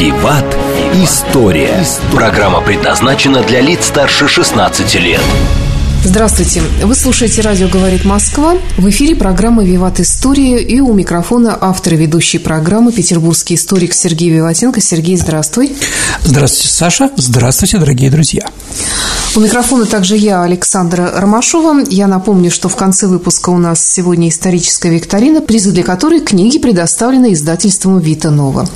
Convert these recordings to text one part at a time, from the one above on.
«Виват. История». Программа предназначена для лиц старше 16 лет. Здравствуйте. Вы слушаете «Радио говорит Москва». В эфире программа «Виват История» и у микрофона автор и ведущий программы петербургский историк Сергей Виватенко. Сергей, здравствуй. Здравствуйте, Саша. Здравствуйте, дорогие друзья. У микрофона также я, Александра Ромашова. Я напомню, что в конце выпуска у нас сегодня историческая викторина, призы для которой книги предоставлены издательством «Вита Нова».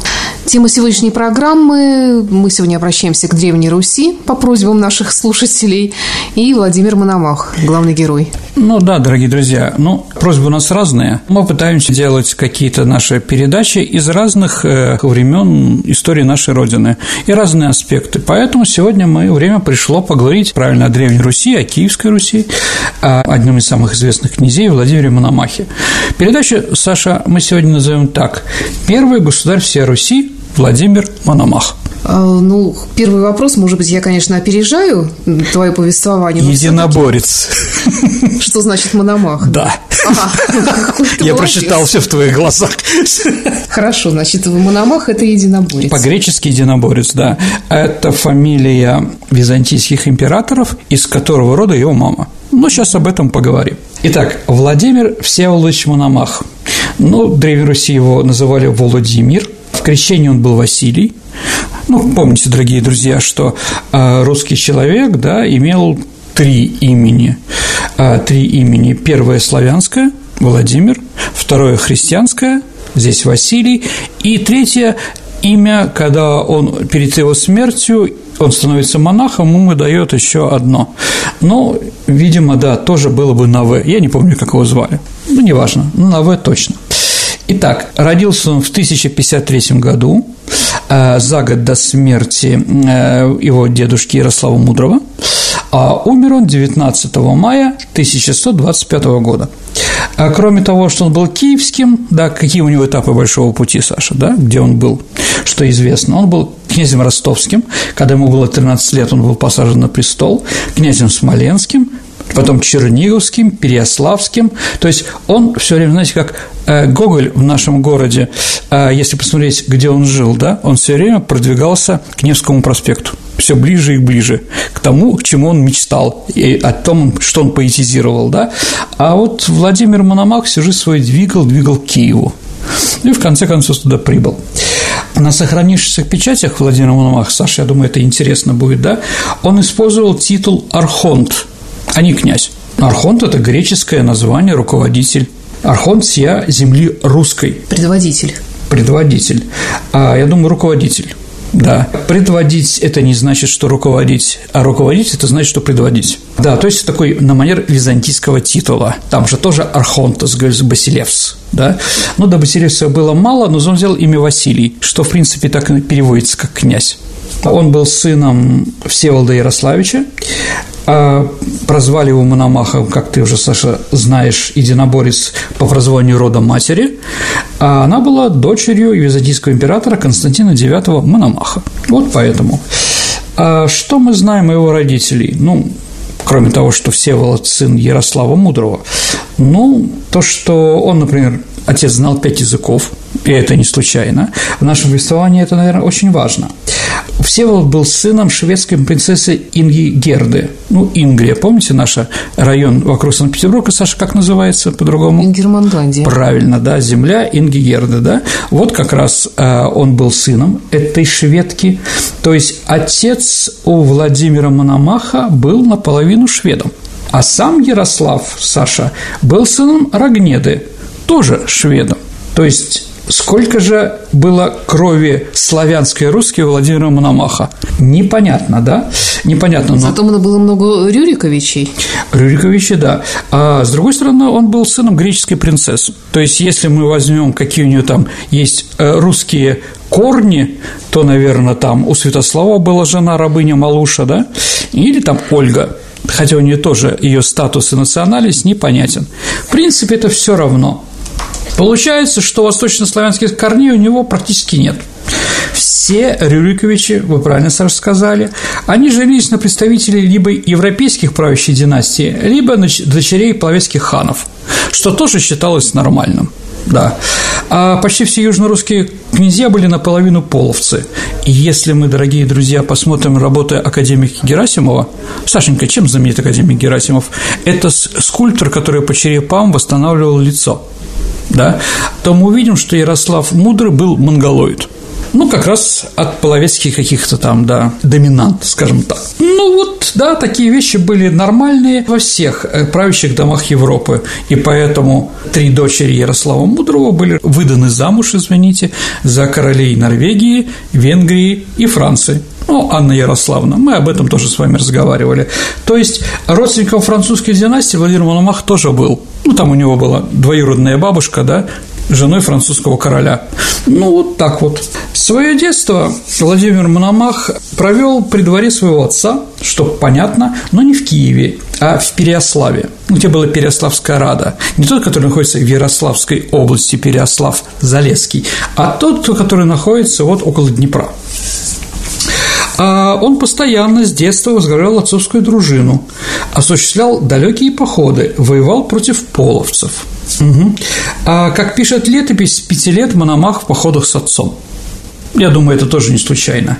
Тема сегодняшней программы – мы сегодня обращаемся к Древней Руси по просьбам наших слушателей и Владимир Мономах, главный герой. Ну да, дорогие друзья, ну, просьбы у нас разные. Мы пытаемся делать какие-то наши передачи из разных э, времен истории нашей Родины и разные аспекты. Поэтому сегодня мы время пришло поговорить правильно о Древней Руси, о Киевской Руси, о одном из самых известных князей Владимире Мономахе. Передачу, Саша, мы сегодня назовем так. Первый государь всей Руси Владимир Мономах. А, ну, первый вопрос, может быть, я, конечно, опережаю твое повествование. Единоборец. Что значит мономах? Да. Я прочитал все в твоих глазах. Хорошо, значит, мономах – это единоборец. По-гречески единоборец, да. Это фамилия византийских императоров, из которого рода его мама. Ну, сейчас об этом поговорим. Итак, Владимир Всеволодович Мономах. Ну, в Древней Руси его называли Владимир. Крещении он был Василий. Ну, помните, дорогие друзья, что а, русский человек, да, имел три имени. А, три имени. Первое – славянское – Владимир, второе – христианское – здесь Василий, и третье имя, когда он перед его смертью он становится монахом, ему дает еще одно. Ну, видимо, да, тоже было бы на В. Я не помню, как его звали. Ну, неважно, но на В точно. Итак, родился он в 1053 году, э, за год до смерти э, его дедушки Ярослава Мудрого, а умер он 19 мая 1125 года. А кроме того, что он был киевским, да, какие у него этапы большого пути, Саша, да, где он был, что известно, он был князем ростовским, когда ему было 13 лет, он был посажен на престол, князем смоленским, потом Черниговским, Переяславским. То есть он все время, знаете, как э, Гоголь в нашем городе, э, если посмотреть, где он жил, да, он все время продвигался к Невскому проспекту все ближе и ближе к тому, к чему он мечтал, и о том, что он поэтизировал, да. А вот Владимир Мономах всю жизнь свой двигал, двигал к Киеву. И в конце концов туда прибыл. На сохранившихся печатях Владимира Мономаха, Саша, я думаю, это интересно будет, да, он использовал титул «Архонт», а не князь. Архонт – это греческое название, руководитель. Архонт сия земли русской. Предводитель. Предводитель. А я думаю, руководитель. Да. Предводить – это не значит, что руководить, а руководить – это значит, что предводить. Да, то есть такой на манер византийского титула. Там же тоже Архонтос, Басилевс, да. Ну, до Басилевса было мало, но он взял имя Василий, что, в принципе, так и переводится как князь. Он был сыном Всеволода Ярославича, прозвали его Мономахом, как ты уже, Саша, знаешь, единоборец по прозванию рода матери, а она была дочерью византийского императора Константина IX Мономаха. Вот поэтому. А что мы знаем о его родителей? Ну, кроме того, что Всеволод сын Ярослава Мудрого. Ну, то, что он, например, отец знал пять языков, и это не случайно. В нашем повествовании это, наверное, очень важно. Всеволод был сыном шведской принцессы Инги Герды. Ну, Ингрия, помните наш район вокруг Санкт-Петербурга, Саша, как называется по-другому? Ингерманландия. Правильно, да, земля Инги Герды, да. Вот как раз э, он был сыном этой шведки. То есть отец у Владимира Мономаха был наполовину шведом. А сам Ярослав, Саша, был сыном Рогнеды, тоже шведом. То есть Сколько же было крови славянской и русской у Владимира Мономаха? Непонятно, да? Непонятно. Но... Зато было много Рюриковичей. Рюриковичи, да. А с другой стороны, он был сыном греческой принцессы. То есть, если мы возьмем, какие у нее там есть э, русские корни, то, наверное, там у Святослава была жена рабыня Малуша, да? Или там Ольга. хотя у нее тоже ее статус и национальность непонятен. В принципе, это все равно. Получается, что восточнославянских корней у него практически нет. Все Рюриковичи, вы правильно, Саша, сказали, они женились на представителей либо европейских правящих династий, либо на дочерей половецких ханов, что тоже считалось нормальным. Да. А почти все южнорусские князья были наполовину половцы. И если мы, дорогие друзья, посмотрим работы академика Герасимова, Сашенька, чем знаменит академик Герасимов? Это скульптор, который по черепам восстанавливал лицо да, то мы увидим, что Ярослав Мудрый был монголоид. Ну, как раз от половецких каких-то там, да, доминант, скажем так. Ну, вот, да, такие вещи были нормальные во всех э, правящих домах Европы, и поэтому три дочери Ярослава Мудрого были выданы замуж, извините, за королей Норвегии, Венгрии и Франции. Ну, Анна Ярославна, мы об этом тоже с вами разговаривали. То есть родственником французской династии Владимир Мономах тоже был. Ну, там у него была двоюродная бабушка, да, женой французского короля. Ну, вот так вот. Свое детство Владимир Мономах провел при дворе своего отца, что понятно, но не в Киеве, а в Переославе, где была Переославская рада. Не тот, который находится в Ярославской области, Переослав-Залесский, а тот, который находится вот около Днепра. А он постоянно с детства возглавлял отцовскую дружину, осуществлял далекие походы, воевал против половцев. Угу. А, как пишет летопись, с пяти лет Мономах в походах с отцом. Я думаю, это тоже не случайно.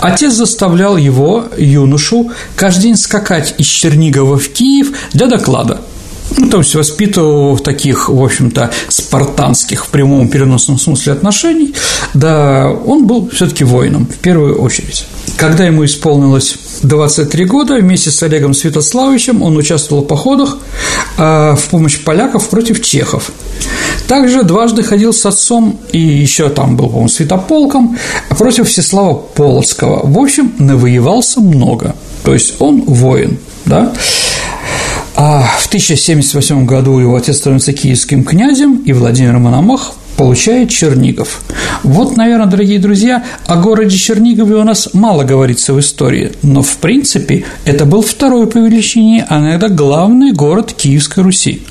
Отец заставлял его, юношу, каждый день скакать из Чернигова в Киев для доклада – ну, то есть воспитывал в таких, в общем-то, спартанских в прямом переносном смысле отношений, да, он был все-таки воином в первую очередь. Когда ему исполнилось 23 года, вместе с Олегом Святославовичем он участвовал в походах а, в помощь поляков против чехов. Также дважды ходил с отцом, и еще там был, по-моему, святополком, против Всеслава Полоцкого. В общем, навоевался много. То есть он воин, да. А в 1078 году его отец становится киевским князем, и Владимир Мономах получает Чернигов. Вот, наверное, дорогие друзья, о городе Чернигове у нас мало говорится в истории, но, в принципе, это был второй по величине, а иногда главный город Киевской Руси,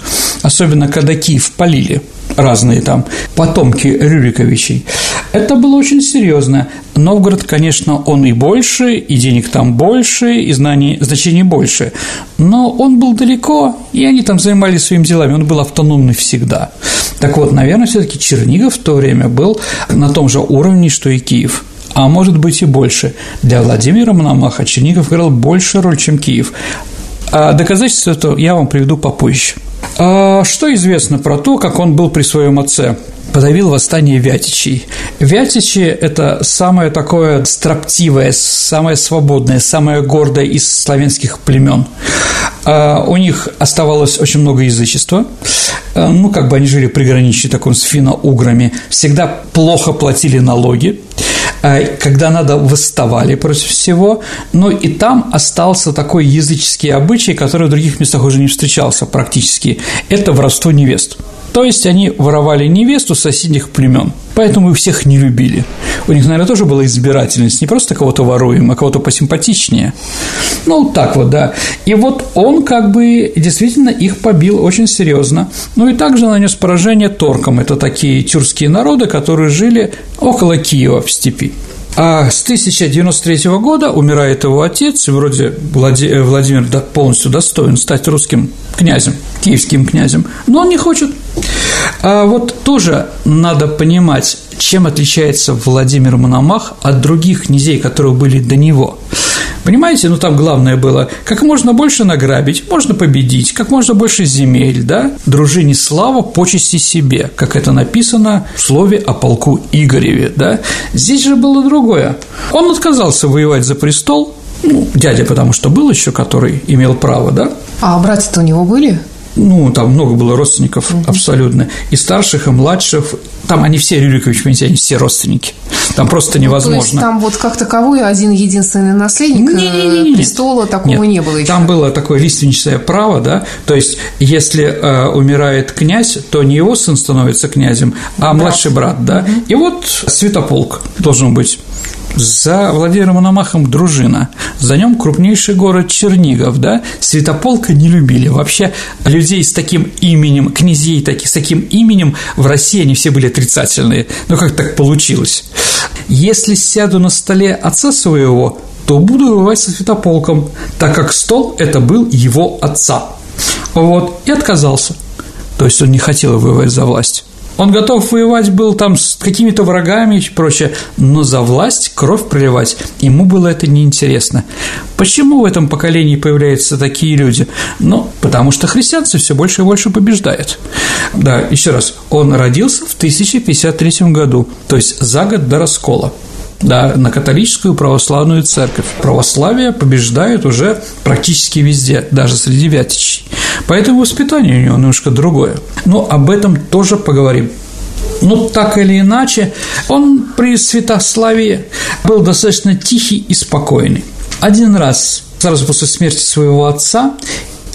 особенно когда Киев полили – разные там потомки Рюриковичей. Это было очень серьезно. Новгород, конечно, он и больше, и денег там больше, и знаний, значений больше. Но он был далеко, и они там занимались своими делами. Он был автономный всегда. Так вот, наверное, все-таки Чернигов в то время был на том же уровне, что и Киев а может быть и больше. Для Владимира Мономаха Чернигов играл больше роль, чем Киев. А доказательства это я вам приведу попозже. А что известно про то, как он был при своем отце? подавил восстание Вятичей. Вятичи – это самое такое строптивое, самое свободное, самое гордое из славянских племен. А у них оставалось очень много язычества, а, ну, как бы они жили приграничье таком с финно-уграми, всегда плохо платили налоги, когда надо восставали против всего, но и там остался такой языческий обычай, который в других местах уже не встречался практически – это воровство невест. То есть они воровали невесту соседних племен, поэтому их всех не любили. У них, наверное, тоже была избирательность, не просто кого-то воруем, а кого-то посимпатичнее. Ну, так вот, да. И вот он как бы действительно их побил очень серьезно. Ну и также нанес поражение торкам. Это такие тюркские народы, которые жили около Киева в степи. А с 1093 года умирает его отец, и вроде Владимир полностью достоин стать русским князем, киевским князем, но он не хочет. А вот тоже надо понимать, чем отличается Владимир Мономах от других князей, которые были до него. Понимаете, ну там главное было, как можно больше награбить, можно победить, как можно больше земель, да, дружине слава, почести себе, как это написано в слове о полку Игореве, да. Здесь же было другое. Он отказался воевать за престол, ну, дядя, потому что был еще, который имел право, да. А братья-то у него были? Ну, там много было родственников угу. абсолютно, и старших, и младших, там они все, Рюрикович, понимаете, они все родственники, там просто невозможно. Ну, то есть там вот как таковой один единственный наследник не, не, не, престола такого нет, не было еще. Там было такое лиственничное право, да, то есть если э, умирает князь, то не его сын становится князем, а брат. младший брат, да, угу. и вот святополк должен быть За Владимиром Мономахом дружина, за нем крупнейший город Чернигов, да, Святополка не любили. Вообще людей с таким именем, князей таких, с таким именем в России они все были отрицательные. Ну, как так получилось? Если сяду на столе отца своего, то буду воевать со Святополком, так как стол – это был его отца. Вот, и отказался. То есть он не хотел воевать за власть. Он готов воевать был там с какими-то врагами и прочее, но за власть кровь проливать ему было это неинтересно. Почему в этом поколении появляются такие люди? Ну, потому что христианцы все больше и больше побеждают. Да, еще раз, он родился в 1053 году, то есть за год до раскола да, на католическую православную церковь. Православие побеждает уже практически везде, даже среди вятичей. Поэтому воспитание у него немножко другое. Но об этом тоже поговорим. Ну, так или иначе, он при Святославии был достаточно тихий и спокойный. Один раз, сразу после смерти своего отца,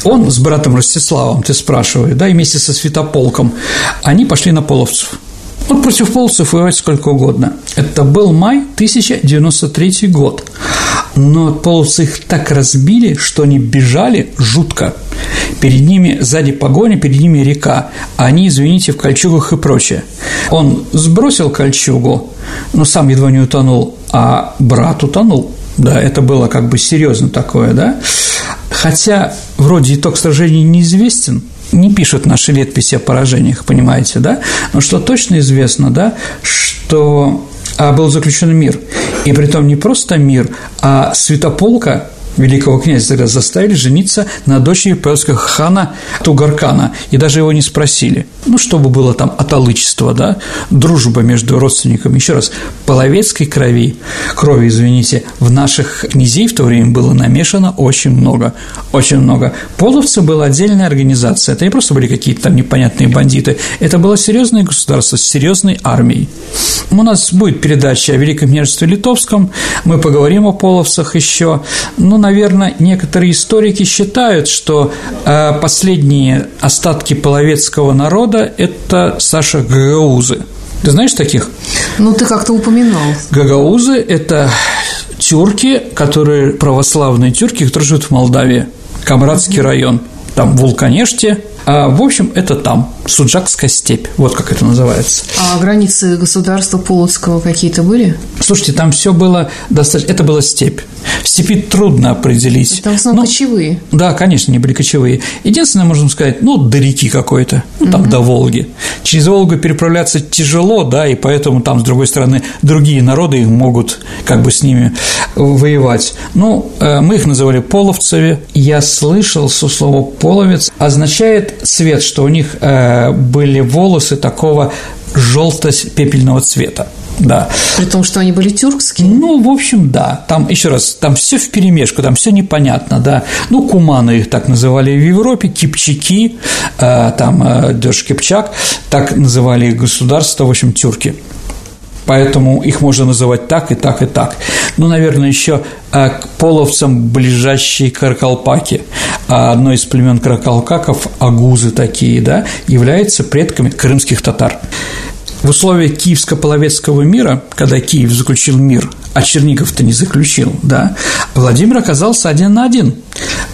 он с братом Ростиславом, ты спрашиваешь, да, и вместе со Святополком, они пошли на половцев – вот против полцев воевать сколько угодно. Это был май 1093 год. Но половцы их так разбили, что они бежали жутко. Перед ними сзади погоня, перед ними река. А они, извините, в кольчугах и прочее. Он сбросил кольчугу, но сам едва не утонул, а брат утонул. Да, это было как бы серьезно такое, да. Хотя вроде итог сражения неизвестен, не пишут наши летописи о поражениях, понимаете, да? Но что точно известно, да, что а, был заключен мир. И при том не просто мир, а святополка великого князя заставили жениться на дочери перского хана Тугаркана, и даже его не спросили. Ну, чтобы было там отолычество, да, дружба между родственниками. Еще раз, половецкой крови, крови, извините, в наших князей в то время было намешано очень много, очень много. Половцы была отдельная организация, это не просто были какие-то там непонятные бандиты, это было серьезное государство с серьезной армией. У нас будет передача о Великом княжестве Литовском, мы поговорим о половцах еще, ну, наверное, некоторые историки считают, что э, последние остатки половецкого народа – это, Саша, гагаузы. Ты знаешь таких? Ну, ты как-то упоминал. Гагаузы – это тюрки, которые православные тюрки, которые живут в Молдавии, Камрадский район, там Вулканеште, а, в общем, это там, Суджакская степь, вот как это называется. А границы государства Полоцкого какие-то были? Слушайте, там все было достаточно, это была степь. В степи трудно определить. Там в основном ну, кочевые. Да, конечно, не были кочевые. Единственное, можем сказать, ну, до реки какой-то, ну, там угу. до Волги. Через Волгу переправляться тяжело, да, и поэтому там, с другой стороны, другие народы могут как бы с ними воевать. Ну, э, мы их называли половцами. Я слышал, что слово «половец» означает цвет, что у них э, были волосы такого желто-пепельного цвета. Да. При том, что они были тюркские? Ну, в общем, да. Там, еще раз, там все в перемешку, там все непонятно, да. Ну, куманы их так называли в Европе, кипчаки, э, там э, Дёш Кипчак, так называли государства, в общем, тюрки поэтому их можно называть так и так и так. Ну, наверное, еще а, к половцам ближайшие каракалпаки. А одно из племен каракалкаков, агузы такие, да, являются предками крымских татар. В условиях Киевско-Половецкого мира, когда Киев заключил мир, а Чернигов-то не заключил, да, Владимир оказался один на один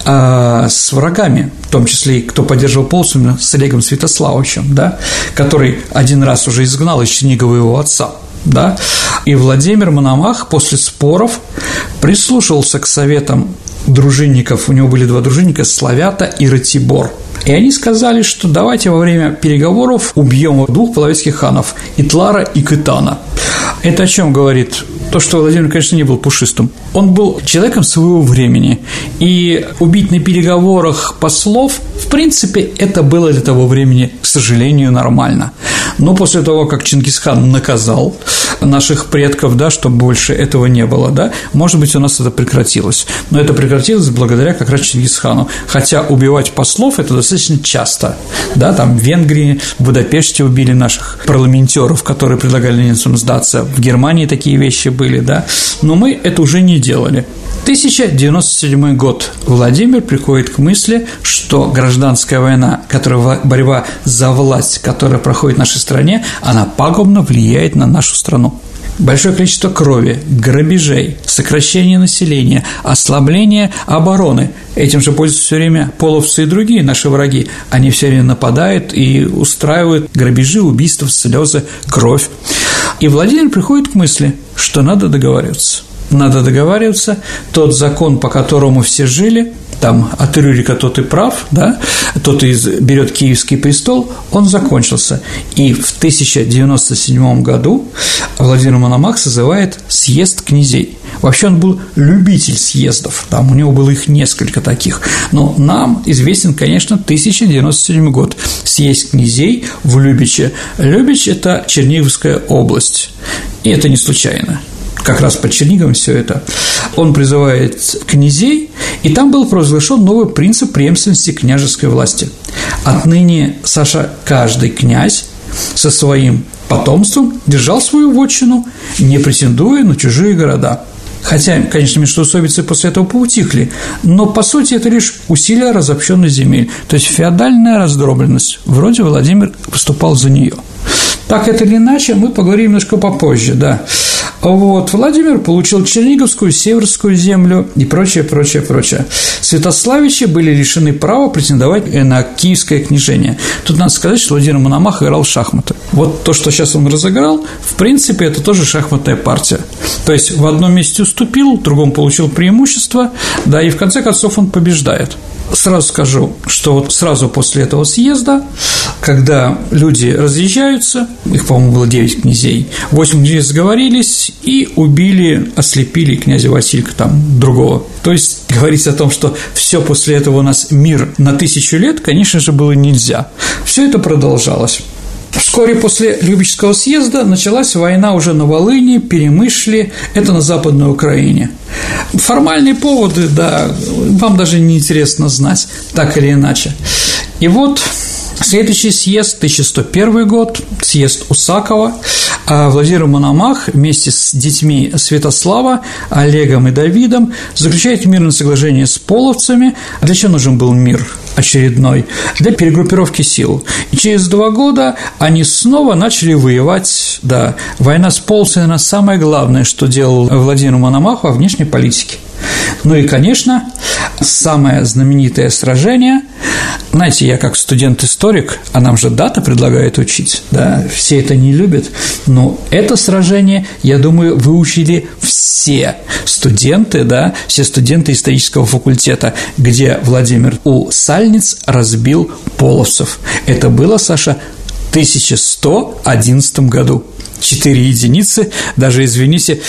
а, с врагами, в том числе и кто поддерживал полцами с Олегом Святославовичем, да, который один раз уже изгнал из Чернигова его отца – да, и Владимир Мономах после споров прислушался к советам дружинников, у него были два дружинника, Славята и Ратибор. И они сказали, что давайте во время переговоров убьем двух половецких ханов – Итлара и Кытана. Это о чем говорит? То, что Владимир, конечно, не был пушистым. Он был человеком своего времени. И убить на переговорах послов, в принципе, это было для того времени, к сожалению, нормально. Но после того, как Чингисхан наказал наших предков, да, чтобы больше этого не было, да, может быть, у нас это прекратилось. Но это прекратилось благодаря как раз Чингисхану. Хотя убивать послов – это достаточно часто. Да, там в Венгрии, в Будапеште убили наших парламентеров, которые предлагали немцам сдаться. В Германии такие вещи были, да. Но мы это уже не делали. 1097 год. Владимир приходит к мысли, что гражданская война, которая борьба за власть, которая проходит в нашей стране, она пагубно влияет на нашу страну. Большое количество крови, грабежей, сокращение населения, ослабление обороны. Этим же пользуются все время половцы и другие наши враги. Они все время нападают и устраивают грабежи, убийства, слезы, кровь. И Владимир приходит к мысли, что надо договариваться. Надо договариваться, тот закон, по которому все жили, там от Рюрика тот и прав, да, тот и берет Киевский престол, он закончился. И в 1097 году Владимир Мономах созывает съезд князей. Вообще он был любитель съездов, там у него было их несколько таких. Но нам известен, конечно, 1097 год. Съезд князей в Любиче. Любич – это Черниговская область. И это не случайно как раз под Черниговым все это, он призывает князей, и там был провозглашен новый принцип преемственности княжеской власти. Отныне, Саша, каждый князь со своим потомством держал свою вотчину, не претендуя на чужие города. Хотя, конечно, междоусобицы после этого поутихли, но, по сути, это лишь усилие разобщенных земель, то есть феодальная раздробленность. Вроде Владимир выступал за нее. Так это или иначе, мы поговорим немножко попозже, да. Вот, Владимир получил Черниговскую, Северскую землю и прочее, прочее, прочее. Святославичи были лишены права претендовать на киевское княжение. Тут надо сказать, что Владимир Мономах играл в шахматы. Вот то, что сейчас он разыграл, в принципе, это тоже шахматная партия. То есть в одном месте уступил, в другом получил преимущество, да, и в конце концов он побеждает. Сразу скажу, что вот сразу после этого съезда, когда люди разъезжаются, их, по-моему, было 9 князей, 8 князей сговорились и убили, ослепили князя Василька там другого. То есть говорить о том, что все после этого у нас мир на тысячу лет, конечно же, было нельзя. Все это продолжалось. Вскоре после Любического съезда началась война уже на Волыне, Перемышле, это на Западной Украине. Формальные поводы, да, вам даже не интересно знать, так или иначе. И вот Следующий съезд, 1101 год, съезд Усакова, а Владимир Мономах вместе с детьми Святослава, Олегом и Давидом заключает мирное соглашение с половцами. Для чего нужен был мир? очередной для перегруппировки сил. И через два года они снова начали воевать, да, война с полцами – это самое главное, что делал Владимир Мономах во внешней политике. Ну и, конечно, самое знаменитое сражение, знаете, я как студент-историк, а нам же дата предлагает учить, да, все это не любят, но это сражение, я думаю, выучили все студенты, да, все студенты исторического факультета, где Владимир у Сальниц разбил половцев. Это было, Саша, в 1111 году. Четыре единицы, даже, извините,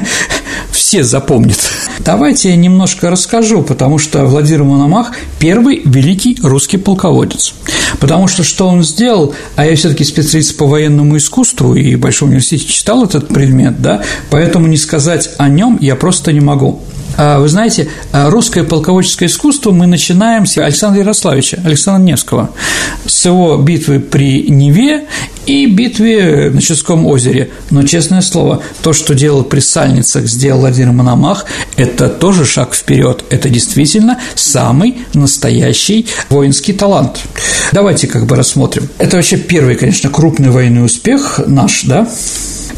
все запомнят. Давайте я немножко расскажу, потому что Владимир Мономах – первый великий русский полководец. Потому что что он сделал, а я все таки специалист по военному искусству и в Большом университете читал этот предмет, да, поэтому не сказать о нем я просто не могу. А, вы знаете, а, русское полководческое искусство мы начинаем с Александра Ярославича, Александра Невского, с его битвы при Неве и битве на Ческом озере. Но, честное слово, то, что делал при Сальницах, сделал Владимир Мономах, это тоже шаг вперед. Это действительно самый настоящий воинский талант. Давайте как бы рассмотрим. Это вообще первый, конечно, крупный военный успех наш, да,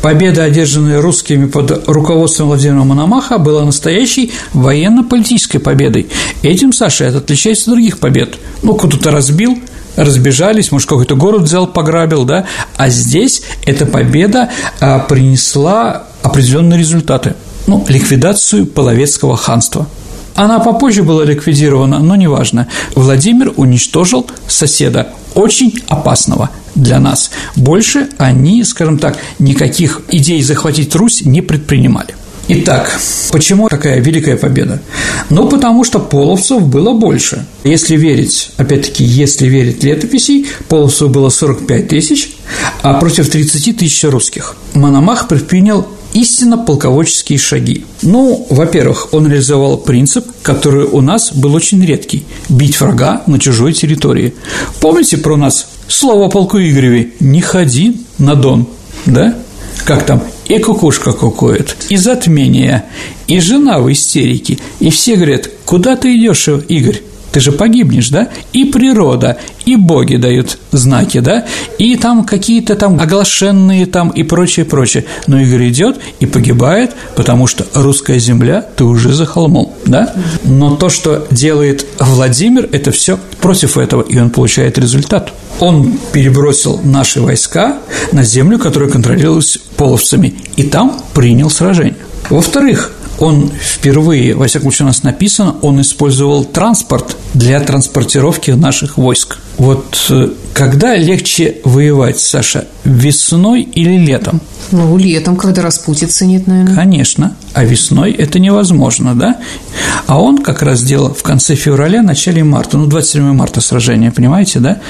Победа, одержанная русскими под руководством Владимира Мономаха, была настоящей военно-политической победой. Этим Саша это отличается от других побед. Ну, кто-то разбил, разбежались, может, какой-то город взял, пограбил, да, а здесь эта победа а, принесла определенные результаты. Ну, ликвидацию половецкого ханства. Она попозже была ликвидирована, но неважно. Владимир уничтожил соседа, очень опасного для нас. Больше они, скажем так, никаких идей захватить Русь не предпринимали. Итак, почему такая великая победа? Ну, потому что половцев было больше. Если верить, опять-таки, если верить летописей, половцев было 45 тысяч, а против 30 тысяч русских. Мономах предпринял истинно полководческие шаги. Ну, во-первых, он реализовал принцип, который у нас был очень редкий – бить врага на чужой территории. Помните про нас слово полку Игореве «не ходи на Дон», да? Как там? И кукушка кукует, и затмение, и жена в истерике, и все говорят, куда ты идешь, Игорь? Ты же погибнешь, да? И природа, и боги дают знаки, да? И там какие-то там оглашенные там и прочее, прочее. Но Игорь идет и погибает, потому что русская земля, ты уже за холмом, да? Но то, что делает Владимир, это все против этого, и он получает результат. Он перебросил наши войска на землю, которая контролировалась половцами, и там принял сражение. Во-вторых, он впервые, во всяком случае у нас написано, он использовал транспорт для транспортировки наших войск. Вот э, когда легче воевать, Саша, весной или летом? Ну, летом, когда распутицы нет, наверное. Конечно, а весной это невозможно, да? А он как раз делал в конце февраля, начале марта, ну, 27 марта сражение, понимаете, да?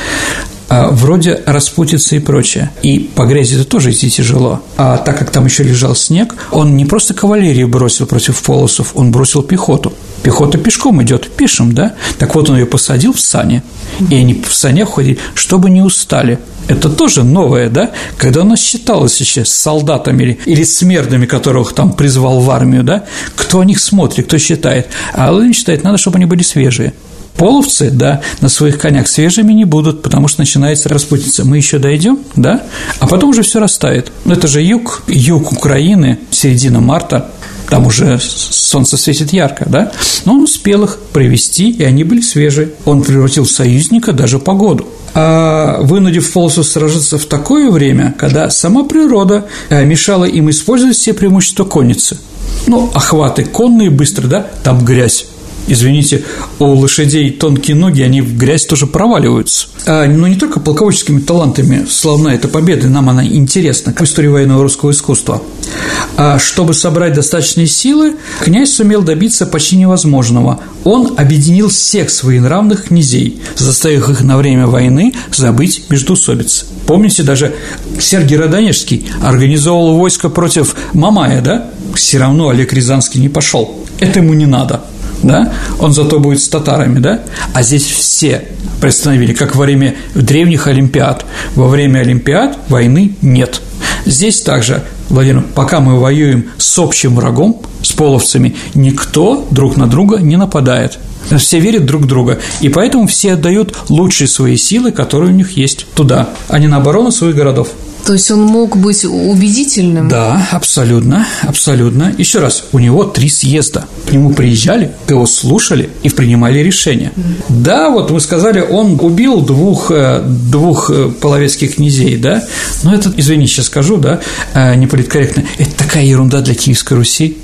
А, вроде распутицы и прочее. И по грязи это тоже идти тяжело. А так как там еще лежал снег, он не просто кавалерию бросил против полосов, он бросил пехоту. Пехота пешком идет, пешим, да? Так вот он ее посадил в сани, и они в санях ходили, чтобы не устали. Это тоже новое, да? Когда у нас считалось еще с солдатами или, или смердами, которых там призвал в армию, да? Кто о них смотрит, кто считает? А Владимир считает, надо, чтобы они были свежие. Половцы, да, на своих конях свежими не будут, потому что начинается распутиться. Мы еще дойдем, да, а потом уже все растает. Это же юг, юг Украины, середина марта, там уже солнце светит ярко, да, но он успел их привести, и они были свежие. Он превратил союзника даже погоду. А вынудив полосу сражаться в такое время, когда сама природа э, мешала им использовать все преимущества конницы. Ну, охваты конные быстро, да, там грязь извините, у лошадей тонкие ноги, они в грязь тоже проваливаются. А, но не только полководческими талантами славна эта победа, нам она интересна, как история военного русского искусства. А чтобы собрать достаточные силы, князь сумел добиться почти невозможного. Он объединил всех своих нравных князей, заставив их на время войны забыть междоусобицы. Помните, даже Сергий Родонежский организовал войско против Мамая, да? Все равно Олег Рязанский не пошел. Это ему не надо да, он зато будет с татарами, да, а здесь все приостановили, как во время древних Олимпиад. Во время Олимпиад войны нет. Здесь также, Владимир, пока мы воюем с общим врагом, с половцами, никто друг на друга не нападает. Все верят друг в друга, и поэтому все отдают лучшие свои силы, которые у них есть, туда, а не на оборону своих городов. То есть он мог быть убедительным? Да, абсолютно, абсолютно. Еще раз, у него три съезда. К нему приезжали, его слушали и принимали решения. Mm-hmm. Да, вот вы сказали, он убил двух, э, двух э, половецких князей, да, но это, извини, сейчас скажу, да, э, неполиткорректно, это такая ерунда для Киевской Руси.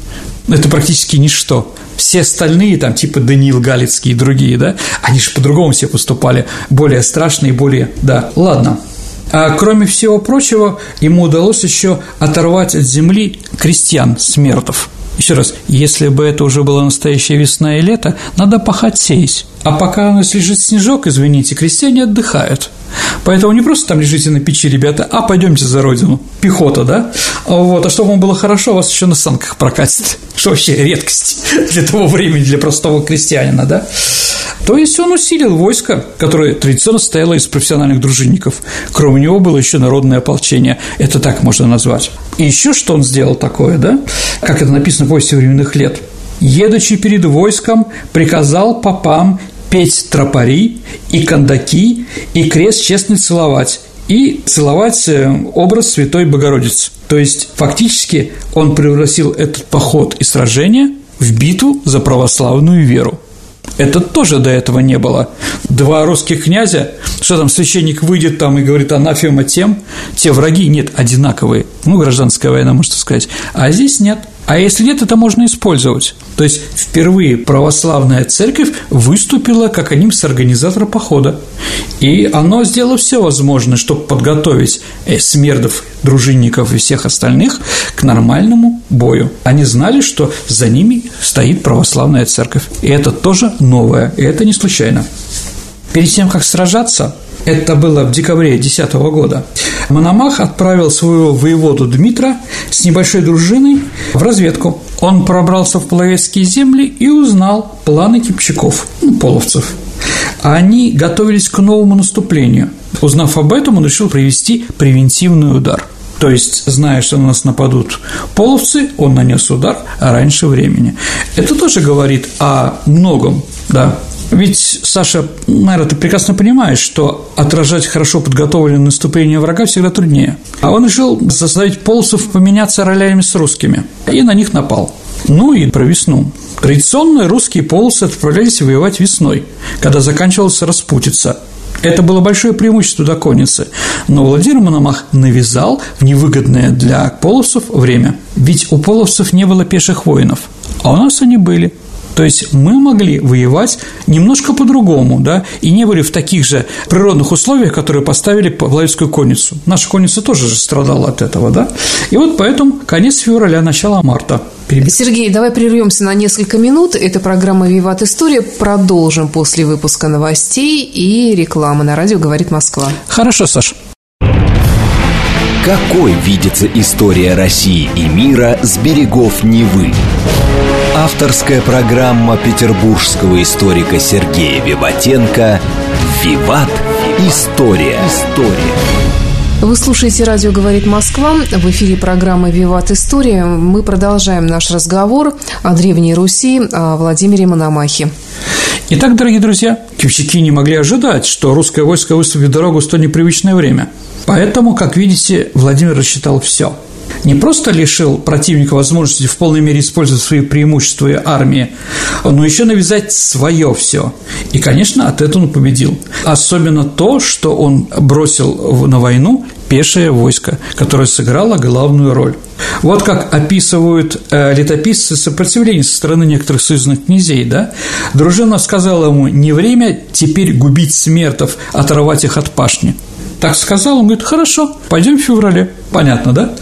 Это практически ничто все остальные, там, типа Даниил Галицкий и другие, да, они же по-другому все поступали, более страшные, более, да, ладно, а кроме всего прочего, ему удалось еще оторвать от земли крестьян, смертов. Еще раз, если бы это уже была настоящая весна и лето, надо пахать сеять. А пока у нас лежит снежок, извините, крестьяне отдыхают. Поэтому не просто там лежите на печи, ребята, а пойдемте за родину. Пехота, да? Вот. А чтобы вам было хорошо, вас еще на санках прокатит. Что вообще редкость для того времени, для простого крестьянина, да? То есть он усилил войско, которое традиционно состояло из профессиональных дружинников. Кроме него было еще народное ополчение. Это так можно назвать. И еще что он сделал такое, да? Как это написано в повести временных лет. Едучи перед войском, приказал попам петь тропари и кондаки, и крест честный целовать, и целовать э, образ Святой Богородицы. То есть, фактически, он превратил этот поход и сражение в битву за православную веру. Это тоже до этого не было. Два русских князя, что там священник выйдет там и говорит анафема тем, те враги, нет, одинаковые. Ну, гражданская война, можно сказать. А здесь нет – а если нет, это можно использовать. То есть впервые православная церковь выступила как одним из организаторов похода. И оно сделало все возможное, чтобы подготовить э, смердов, дружинников и всех остальных к нормальному бою. Они знали, что за ними стоит православная церковь. И это тоже новое, и это не случайно. Перед тем, как сражаться, это было в декабре 2010 года, Мономах отправил своего воеводу Дмитра с небольшой дружиной в разведку. Он пробрался в половецкие земли и узнал планы кипчаков, ну, половцев. Они готовились к новому наступлению. Узнав об этом, он решил провести превентивный удар – то есть, зная, что на нас нападут половцы, он нанес удар раньше времени. Это тоже говорит о многом, да, Ведь, Саша, наверное, ты прекрасно понимаешь, что отражать хорошо подготовленное наступление врага всегда труднее. А он решил заставить полосов поменяться ролями с русскими, и на них напал. Ну и про весну. Традиционно русские полосы отправлялись воевать весной, когда заканчивалась распутица. Это было большое преимущество до конницы, но Владимир Мономах навязал в невыгодное для полосов время. Ведь у половцев не было пеших воинов, а у нас они были – то есть мы могли воевать немножко по-другому, да, и не были в таких же природных условиях, которые поставили Павловскую конницу. Наша конница тоже же страдала от этого, да. И вот поэтому конец февраля, начало марта. Перебить. Сергей, давай прервемся на несколько минут. Это программа «Виват История». Продолжим после выпуска новостей и рекламы на радио «Говорит Москва». Хорошо, Саш. Какой видится история России и мира с берегов Невы? Авторская программа петербургского историка Сергея Виватенко «Виват. История». История. Вы слушаете «Радио говорит Москва». В эфире программы «Виват История». Мы продолжаем наш разговор о Древней Руси, о Владимире Мономахе. Итак, дорогие друзья, киевчаки не могли ожидать, что русское войско выступит дорогу в столь непривычное время. Поэтому, как видите, Владимир рассчитал все – не просто лишил противника возможности в полной мере использовать свои преимущества и армии, но еще навязать свое все. И, конечно, от этого он победил. Особенно то, что он бросил на войну пешее войско, которое сыграло главную роль. Вот как описывают э, летописцы сопротивления со стороны некоторых союзных князей, да? Дружина сказала ему, не время теперь губить смертов, оторвать их от пашни. Так сказал, он говорит, хорошо, пойдем в феврале. Понятно, да?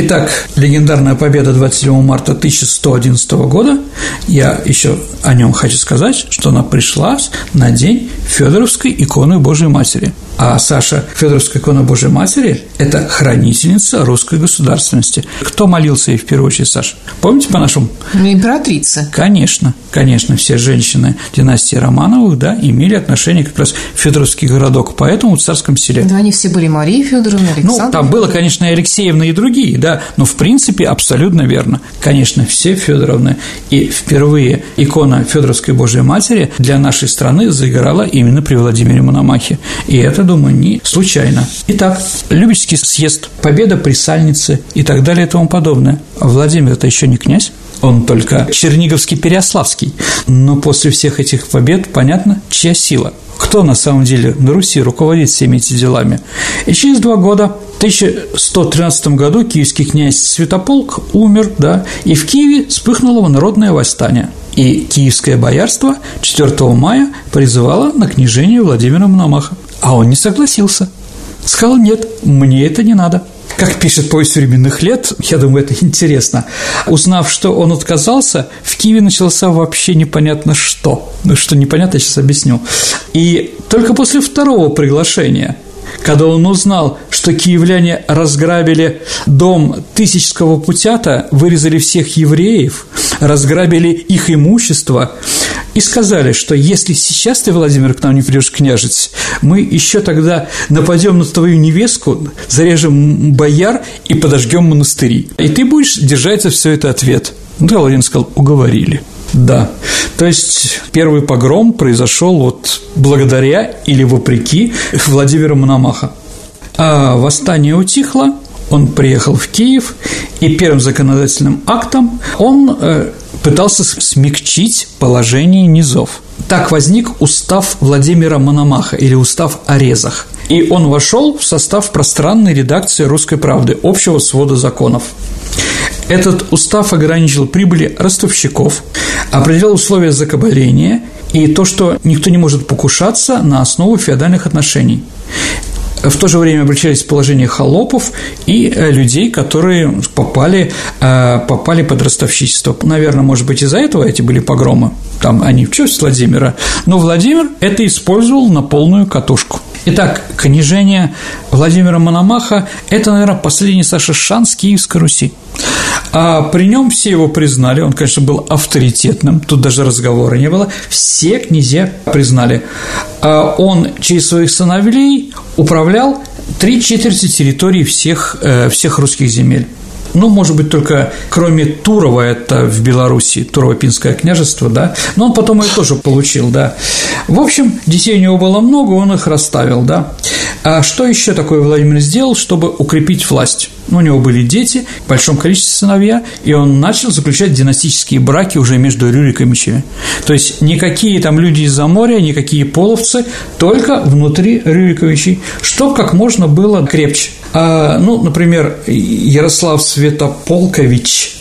Итак, легендарная победа 27 марта 1111 года, я еще о нем хочу сказать, что она пришлась на день Федоровской иконы Божьей Матери – а Саша Федоровская икона Божьей Матери – это хранительница русской государственности. Кто молился ей в первую очередь, Саша? Помните по нашему? Ну, императрица. Конечно, конечно, все женщины династии Романовых, да, имели отношение как раз Федоровский городок, поэтому в царском селе. Да, они все были Мария Федоровна, Александра. Ну, там было, конечно, и Алексеевна и другие, да, но в принципе абсолютно верно. Конечно, все Федоровны. И впервые икона Федоровской Божьей Матери для нашей страны заиграла именно при Владимире Мономахе. И это думаю, не случайно. Итак, Любечский съезд, победа при Сальнице и так далее и тому подобное. Владимир – это еще не князь, он только Черниговский Переославский. Но после всех этих побед понятно, чья сила. Кто на самом деле на Руси руководит всеми этими делами. И через два года, в 1113 году, киевский князь Святополк умер, да, и в Киеве вспыхнуло народное восстание – и киевское боярство 4 мая призывало на княжение Владимира Мономаха. А он не согласился. Сказал, нет, мне это не надо. Как пишет повесть временных лет, я думаю, это интересно, узнав, что он отказался, в Киеве начался вообще непонятно что. Ну, что непонятно, я сейчас объясню. И только после второго приглашения – когда он узнал, что киевляне разграбили дом Тысячского путята, вырезали всех евреев, разграбили их имущество и сказали, что если сейчас ты, Владимир, к нам не придешь княжить, мы еще тогда нападем на твою невестку, зарежем бояр и подожгем монастыри. И ты будешь держать за все это ответ. Ну, Владимир сказал, уговорили. Да. То есть первый погром произошел вот благодаря или вопреки Владимиру Мономаха. А восстание утихло, он приехал в Киев, и первым законодательным актом он э, пытался смягчить положение низов. Так возник устав Владимира Мономаха или устав о резах. И он вошел в состав пространной редакции «Русской правды» общего свода законов. Этот устав ограничил прибыли ростовщиков, определял условия закабаления и то, что никто не может покушаться на основу феодальных отношений. В то же время обличались положение холопов и э, людей, которые попали, э, попали под ростовщичество. Наверное, может быть, из-за этого эти были погромы. Там они в честь Владимира. Но Владимир это использовал на полную катушку. Итак, княжение Владимира Мономаха – это, наверное, последний Саша шанс Киевской Руси. А при нем все его признали, он, конечно, был авторитетным, тут даже разговора не было, все князья признали. А он через своих сыновей управлял три четверти территории всех, э, всех русских земель. Ну, может быть, только кроме Турова, это в Беларуси, Турово-Пинское княжество, да, но он потом ее тоже получил, да. В общем, детей у него было много, он их расставил, да. А что еще такое Владимир сделал, чтобы укрепить власть? Ну, у него были дети, в большом количестве сыновья, и он начал заключать династические браки уже между Рюриковичами. То есть никакие там люди из-за моря, никакие половцы, только внутри Рюриковичей, чтобы как можно было крепче. А, ну, например, Ярослав Святополкович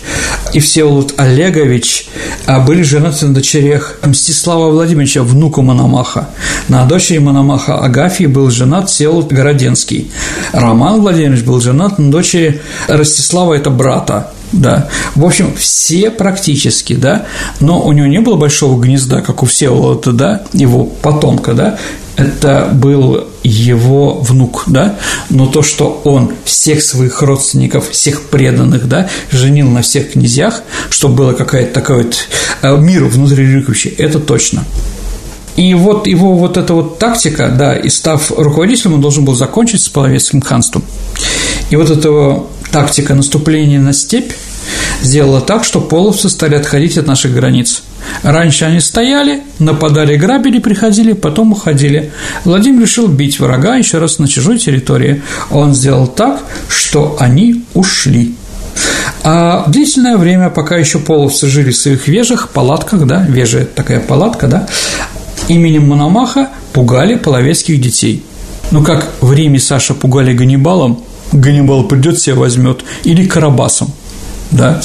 и Всеволод Олегович а, были женаты на дочерях Мстислава Владимировича, внука Мономаха. На дочери Мономаха Агафии был женат Всеволод Городенский. Роман Владимирович был женат на дочери Ростислава, это брата да. В общем, все практически, да, но у него не было большого гнезда, как у Всеволода, да, его потомка, да, это был его внук, да, но то, что он всех своих родственников, всех преданных, да, женил на всех князьях, чтобы было какая-то такая вот э, мир внутри Рюриковича, это точно. И вот его вот эта вот тактика, да, и став руководителем, он должен был закончить с Половецким ханством. И вот эта тактика наступления на степь сделала так, что половцы стали отходить от наших границ. Раньше они стояли, нападали, грабили, приходили, потом уходили. Владимир решил бить врага еще раз на чужой территории. Он сделал так, что они ушли. А длительное время, пока еще половцы жили в своих вежах, палатках, да, вежа – такая палатка, да, именем Мономаха пугали половецких детей. Ну, как в Риме Саша пугали Ганнибалом, Ганнибал придет, себя возьмет, или Карабасом – да.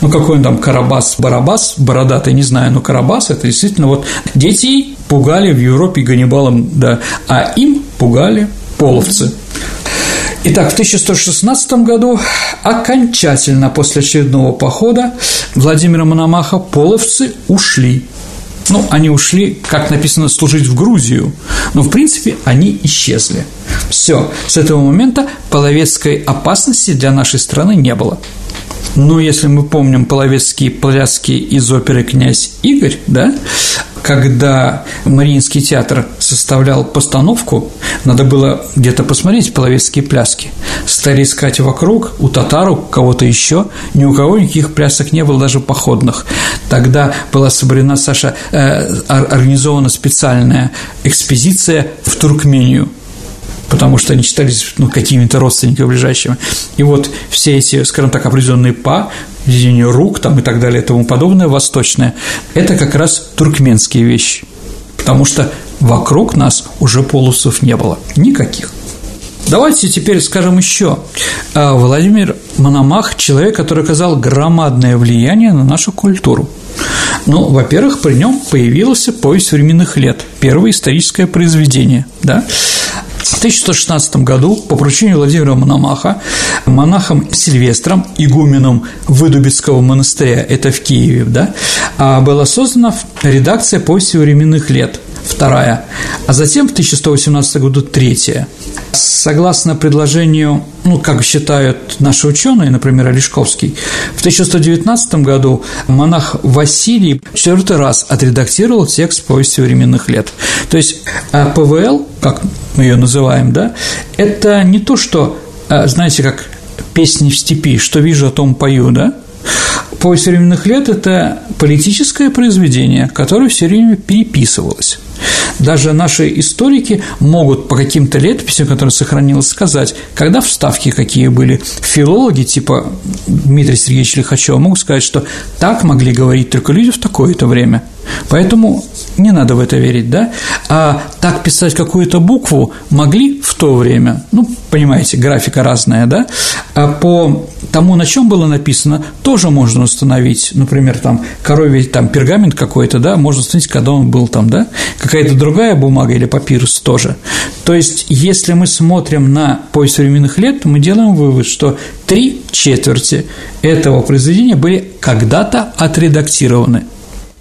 Ну, какой он там Карабас, Барабас, бородатый, не знаю, но Карабас – это действительно вот детей пугали в Европе Ганнибалом, да, а им пугали половцы. Итак, в 1116 году окончательно после очередного похода Владимира Мономаха половцы ушли. Ну, они ушли, как написано, служить в Грузию, но, в принципе, они исчезли. Все, с этого момента половецкой опасности для нашей страны не было. Ну, если мы помним половецкие пляски из оперы «Князь Игорь», да, когда Мариинский театр составлял постановку, надо было где-то посмотреть половецкие пляски. Стали искать вокруг, у татар, у кого-то еще, ни у кого никаких плясок не было, даже походных. Тогда была собрана, Саша, э, организована специальная экспедиция в Туркмению – потому что они считались ну, какими-то родственниками ближайшими. И вот все эти, скажем так, определенные па, ведение рук там и так далее и тому подобное, восточное, это как раз туркменские вещи, потому что вокруг нас уже полусов не было, никаких. Давайте теперь скажем еще. А, Владимир Мономах – человек, который оказал громадное влияние на нашу культуру. Ну, во-первых, при нем появилась повесть временных лет, первое историческое произведение, да, в 1116 году по поручению Владимира Мономаха монахом Сильвестром, игуменом Выдубицкого монастыря, это в Киеве, да, а, была создана редакция повести временных лет, вторая, а затем в 1118 году третья. Согласно предложению, ну, как считают наши ученые, например, Олешковский, в 1119 году монах Василий четвертый раз отредактировал текст повести временных лет. То есть а ПВЛ, как мы ее называем, да, это не то, что, а, знаете, как песни в степи, что вижу, о том пою, да, Повесть временных лет – это политическое произведение, которое все время переписывалось. Даже наши историки могут по каким-то летописям, которые сохранилось, сказать, когда вставки какие были. Филологи типа Дмитрия Сергеевича Лихачева могут сказать, что так могли говорить только люди в такое-то время. Поэтому не надо в это верить, да? А так писать какую-то букву могли в то время, ну, понимаете, графика разная, да? А по тому, на чем было написано, тоже можно установить, например, там коровий там пергамент какой-то, да, можно установить, когда он был там, да, какая-то другая бумага или папирус тоже. То есть, если мы смотрим на пояс современных лет, мы делаем вывод, что три четверти этого произведения были когда-то отредактированы.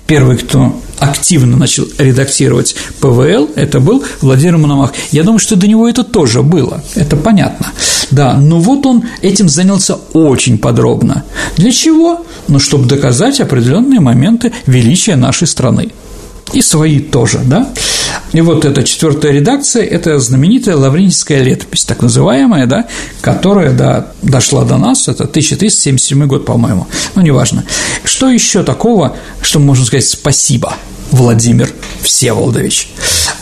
Первый, кто активно начал редактировать ПВЛ, это был Владимир Мономах. Я думаю, что до него это тоже было, это понятно. Да, но вот он этим занялся очень подробно. Для чего? Ну, чтобы доказать определенные моменты величия нашей страны. И свои тоже, да? И вот эта четвертая редакция – это знаменитая Лаврентийская летопись, так называемая, да, которая да, дошла до нас, это 1377 год, по-моему, ну, неважно. Что еще такого, что можно сказать спасибо – Владимир Всеволодович,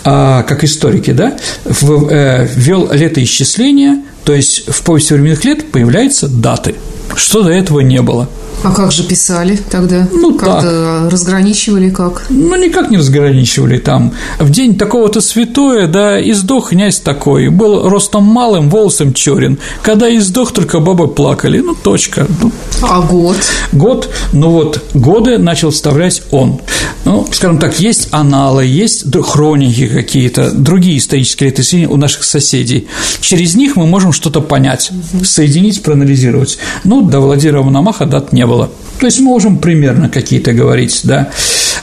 а, как историки, да, э, ввел летоисчисление, то есть в повести временных лет появляются даты, что до этого не было – а как же писали тогда? Ну, Как-то так. разграничивали как? Ну, никак не разграничивали там. В день такого-то святое, да, и сдох князь такой, был ростом малым, волосом черен. Когда и сдох, только бабы плакали, ну, точка. Ну, а год? Год, ну вот, годы начал вставлять он. Ну, скажем так, есть аналы, есть хроники какие-то, другие исторические летосведения у наших соседей. Через них мы можем что-то понять, соединить, проанализировать. Ну, до Владимира Мономаха дат не было. То есть мы можем примерно какие-то говорить, да.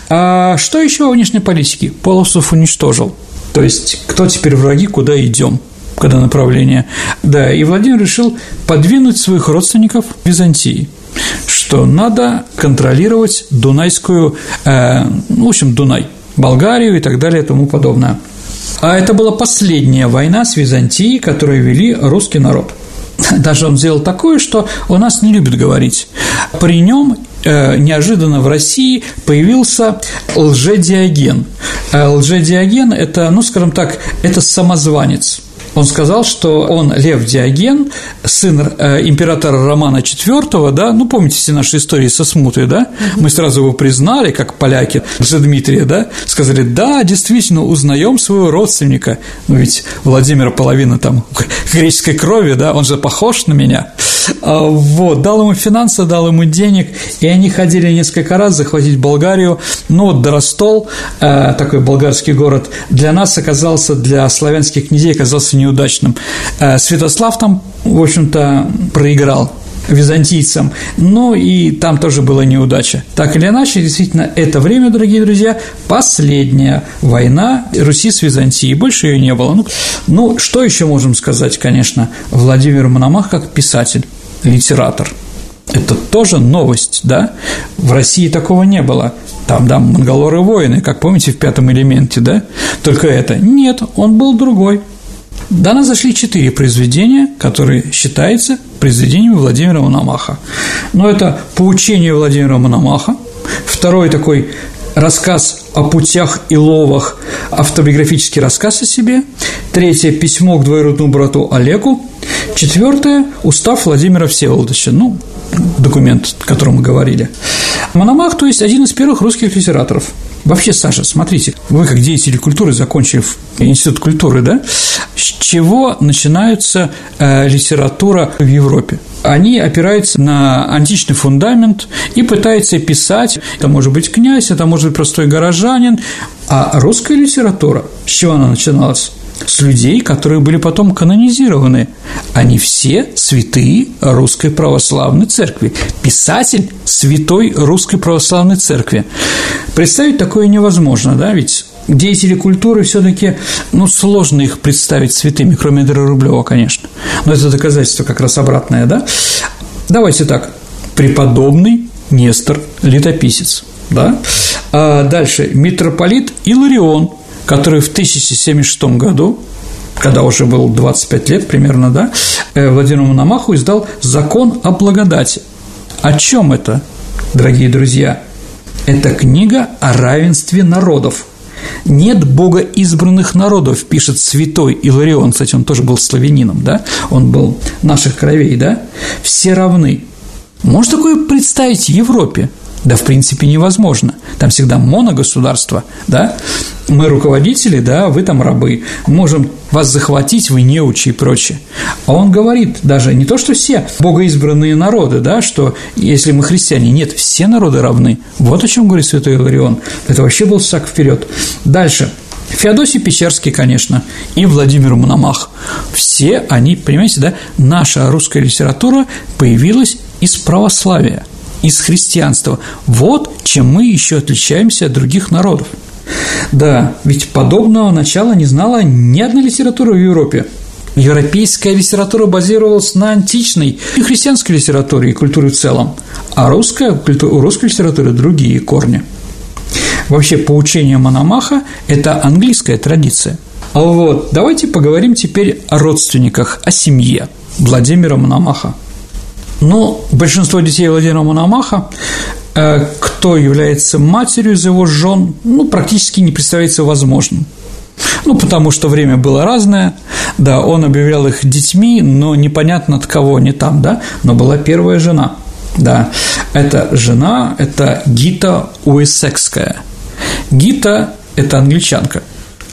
А что еще во внешней политике? Полосов уничтожил. То есть кто теперь враги, куда идем? когда направление. Да, и Владимир решил подвинуть своих родственников Византии что надо контролировать Дунайскую, э, ну, в общем, Дунай, Болгарию и так далее и тому подобное. А это была последняя война с Византией, которую вели русский народ – даже он сделал такое, что у нас не любит говорить. При нем э, неожиданно в России появился лжедиоген. Э, лжедиоген – это, ну, скажем так, это самозванец – он сказал, что он Лев Диоген, сын э, императора Романа IV, да, ну, помните все наши истории со смутой, да, мы сразу его признали, как поляки за Дмитрия, да, сказали, да, действительно, узнаем своего родственника, ну, ведь Владимира половина там греческой крови, да, он же похож на меня, вот, дал ему финансы, дал ему денег, и они ходили несколько раз захватить Болгарию, ну, вот Доростол, э, такой болгарский город, для нас оказался, для славянских князей оказался неудачным. Э, Святослав там, в общем-то, проиграл византийцам, но и там тоже была неудача. Так или иначе, действительно, это время, дорогие друзья, последняя война Руси с Византией, больше ее не было. Ну, ну что еще можем сказать, конечно, Владимир Мономах как писатель, литератор – это тоже новость, да? В России такого не было. Там, да, монголоры воины, как помните в пятом элементе, да? Только это. Нет, он был другой. До нас зашли четыре произведения, которые считаются произведениями Владимира Мономаха. Но это «Поучение Владимира Мономаха», второй такой рассказ о путях и ловах, автобиографический рассказ о себе, третье – письмо к двоюродному брату Олегу, четвертое – устав Владимира Всеволодовича, ну, документ, о котором мы говорили. Мономах, то есть один из первых русских литераторов. Вообще, Саша, смотрите, вы как деятели культуры, закончив институт культуры, да, с чего начинается э, литература в Европе? Они опираются на античный фундамент и пытаются писать, это может быть князь, это может быть простой горожанин, а русская литература, с чего она начиналась? С людей, которые были потом канонизированы. Они все святые Русской Православной Церкви. Писатель святой Русской Православной Церкви. Представить такое невозможно, да, ведь деятели культуры все-таки, ну, сложно их представить святыми, кроме Андрея Рублева, конечно. Но это доказательство как раз обратное, да? Давайте так. Преподобный Нестор, летописец, да? А дальше митрополит Иларион, который в 1076 году когда уже был 25 лет примерно, да, э, Владимиру Мономаху издал закон о благодати. О чем это, дорогие друзья? Это книга о равенстве народов. Нет бога избранных народов, пишет святой Иларион, кстати, он тоже был славянином, да, он был наших кровей, да, все равны. Можно такое представить Европе? Да, в принципе, невозможно. Там всегда моногосударство, да, мы руководители, да, вы там рабы, можем вас захватить, вы неучи и прочее. А он говорит даже не то, что все богоизбранные народы, да, что если мы христиане, нет, все народы равны. Вот о чем говорит святой Иларион. Это вообще был шаг вперед. Дальше. Феодосий Печерский, конечно, и Владимир Мономах. Все они, понимаете, да, наша русская литература появилась из православия, из христианства. Вот чем мы еще отличаемся от других народов. Да, ведь подобного начала не знала ни одна литература в Европе. Европейская литература базировалась на античной и христианской литературе и культуре в целом, а русская, у русской литературы другие корни. Вообще, поучение Мономаха – это английская традиция. А вот давайте поговорим теперь о родственниках, о семье Владимира Мономаха. Ну, большинство детей Владимира Мономаха э, кто является матерью из его жен, ну, практически не представляется возможным. Ну, потому что время было разное, да, он объявлял их детьми, но непонятно от кого, не там, да, но была первая жена, да, это жена, это Гита Уэссекская. Гита – это англичанка,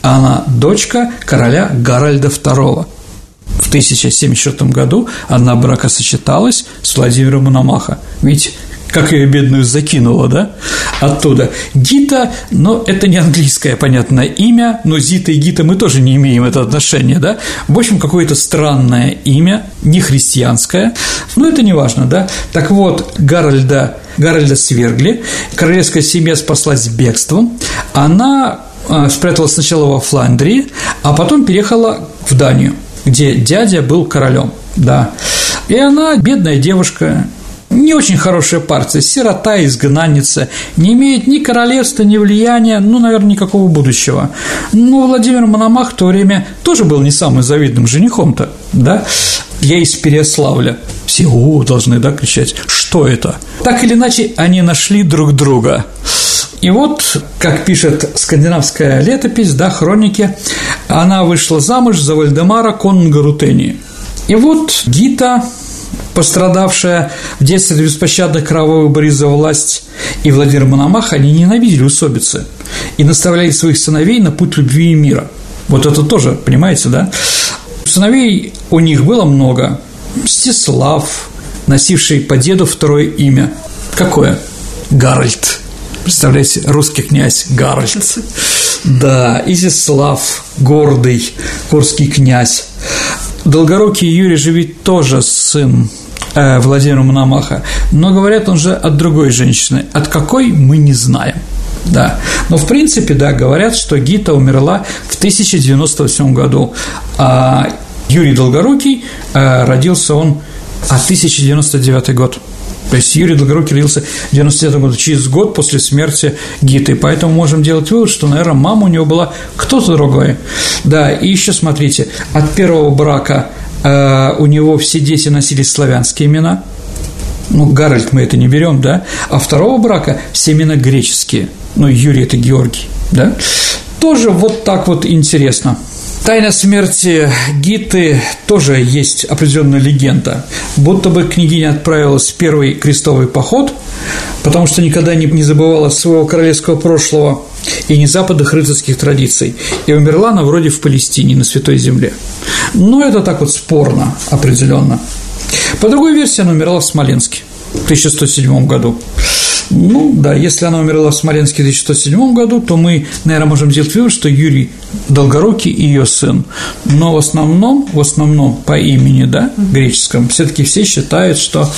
она дочка короля Гарольда II. В 1074 году она бракосочеталась с Владимиром Мономаха. Ведь как ее бедную закинула, да, оттуда. Гита, но это не английское, понятное имя, но Зита и Гита мы тоже не имеем это отношение, да. В общем, какое-то странное имя, не христианское, но это не важно, да. Так вот, Гарольда, Гарольда свергли, королевская семья спаслась бегством, она а, спряталась сначала во Фландрии, а потом переехала в Данию, где дядя был королем, да. И она, бедная девушка, не очень хорошая партия, сирота, изгнанница, не имеет ни королевства, ни влияния, ну, наверное, никакого будущего. Но Владимир Мономах в то время тоже был не самым завидным женихом-то, да? Я из Переславля. Все «О!» должны, да, кричать «Что это?». Так или иначе, они нашли друг друга. И вот, как пишет скандинавская летопись, да, хроники, она вышла замуж за Вальдемара Конунга Рутени. И вот Гита пострадавшая в детстве беспощадных кровавых борьбы за власть, и Владимир Мономах, они ненавидели усобицы и наставляли своих сыновей на путь любви и мира. Вот это тоже, понимаете, да? Сыновей у них было много. Мстислав, носивший по деду второе имя. Какое? Гарольд. Представляете, русский князь Гарольд. Да, Изяслав, гордый курский князь. Долгорукий Юрий же ведь тоже сын э, Владимира Мономаха, но говорят, он же от другой женщины. От какой, мы не знаем. Да. Но, в принципе, да, говорят, что Гита умерла в 1098 году, а Юрий Долгорукий э, родился он, а 1099 год – то есть Юрий Долгорукий родился в 99 году, через год после смерти Гиты. Поэтому можем делать вывод, что, наверное, мама у него была кто-то другой. Да, и еще смотрите, от первого брака э, у него все дети носили славянские имена. Ну, Гарольд мы это не берем, да? А второго брака все имена греческие. Ну, Юрий – это Георгий, да? Тоже вот так вот интересно – Тайна смерти Гиты тоже есть определенная легенда. Будто бы княгиня отправилась в первый крестовый поход, потому что никогда не, не забывала своего королевского прошлого и не западных рыцарских традиций, и умерла она вроде в Палестине, на Святой Земле. Но это так вот спорно определенно. По другой версии она умерла в Смоленске в 1107 году. Ну, да, если она умерла в Смоленске в 1107 году, то мы, наверное, можем сделать вывод, что Юрий Долгорукий – ее сын. Но в основном, в основном по имени, да, греческом, все таки все считают, что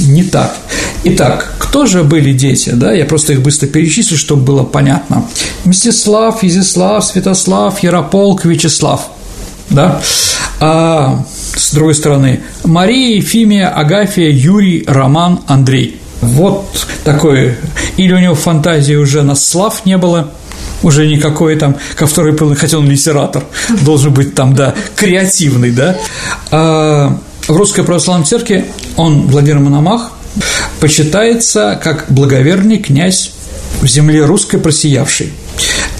не так. Итак, кто же были дети, да, я просто их быстро перечислю, чтобы было понятно. Мстислав, Изяслав, Святослав, Ярополк, Вячеслав, да, а с другой стороны, Мария, Ефимия, Агафия, Юрий, Роман, Андрей – вот такой. Или у него фантазии уже на слав не было, уже никакой там, ко второй полный, хотя он литератор, должен быть там, да, креативный, да. А в Русской Православной Церкви он, Владимир Мономах, почитается как благоверный князь в земле русской просиявший.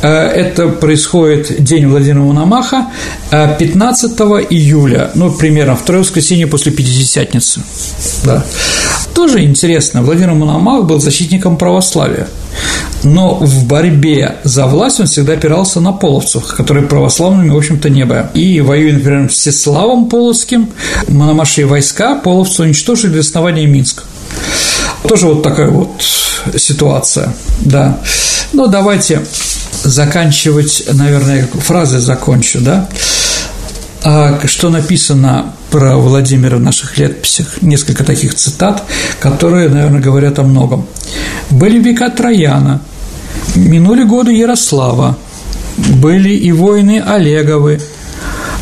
Э, это происходит день Владимира Мономаха 15 э, июля, ну, примерно второе воскресенье после Пятидесятницы. Да. Тоже интересно, Владимир Мономах был защитником православия, но в борьбе за власть он всегда опирался на половцев, которые православными, в общем-то, не были. И воюя, например, с Сеславом Полоцким, мономашие войска половцы уничтожили до основания Минска. Тоже вот такая вот ситуация, да. Ну, давайте заканчивать, наверное, фразы закончу, да. А что написано про Владимира в наших летописях? Несколько таких цитат, которые, наверное, говорят о многом. «Были века Трояна, минули годы Ярослава, были и войны Олеговы,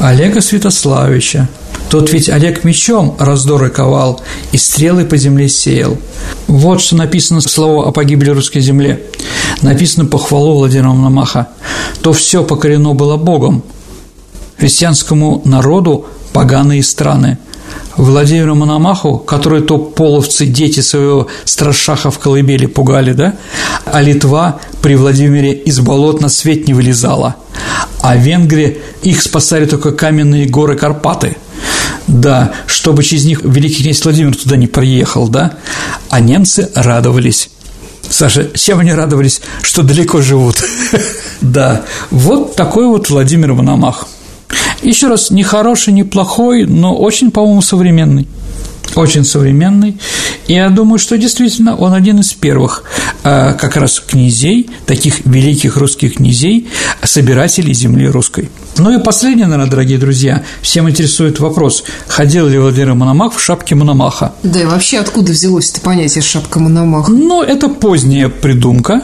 Олега Святославича, Тот ведь Олег мечом раздоры ковал и стрелы по земле сеял. Вот что написано слово о погибли русской земле. Написано похвалу Владимира Мономаха. То все покорено было Богом. Христианскому народу поганые страны – Владимиру Мономаху, который то половцы дети своего страшаха в колыбели пугали, да? А Литва при Владимире из болот на свет не вылезала. А Венгрия их спасали только каменные горы Карпаты. Да, чтобы через них великий князь Владимир туда не приехал, да? А немцы радовались. Саша, чем они радовались, что далеко живут? Да, вот такой вот Владимир Мономах. Еще раз, не хороший, не плохой, но очень, по-моему, современный очень современный. И я думаю, что действительно он один из первых э, как раз князей, таких великих русских князей, собирателей земли русской. Ну и последнее, наверное, дорогие друзья, всем интересует вопрос, ходил ли Владимир Мономах в шапке Мономаха? Да и вообще откуда взялось это понятие шапка Мономаха? Ну, это поздняя придумка.